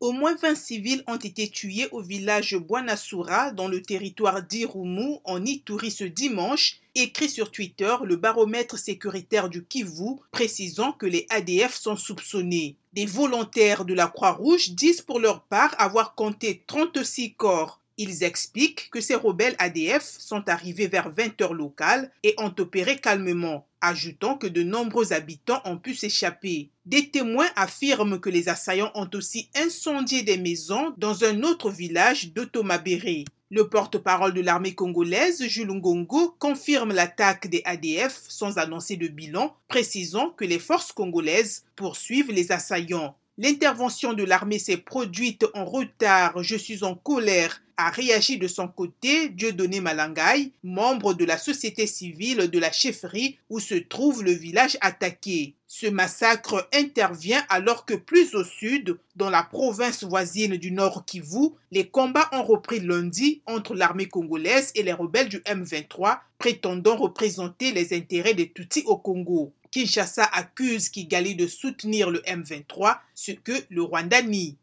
Au moins 20 civils ont été tués au village Buanasura dans le territoire d'Irumu en Ituri ce dimanche, écrit sur Twitter le baromètre sécuritaire du Kivu, précisant que les ADF sont soupçonnés. Des volontaires de la Croix-Rouge disent pour leur part avoir compté 36 corps. Ils expliquent que ces rebelles ADF sont arrivés vers 20 heures locales et ont opéré calmement, ajoutant que de nombreux habitants ont pu s'échapper. Des témoins affirment que les assaillants ont aussi incendié des maisons dans un autre village d'Otomabéré. Le porte-parole de l'armée congolaise, Jules Ngongo, confirme l'attaque des ADF sans annoncer de bilan, précisant que les forces congolaises poursuivent les assaillants. L'intervention de l'armée s'est produite en retard. Je suis en colère a réagi de son côté Dieudonné Malangaï, membre de la société civile de la chefferie où se trouve le village attaqué. Ce massacre intervient alors que plus au sud, dans la province voisine du Nord Kivu, les combats ont repris lundi entre l'armée congolaise et les rebelles du M23 prétendant représenter les intérêts des Tutsis au Congo. Kinshasa accuse Kigali de soutenir le M23, ce que le Rwanda nie.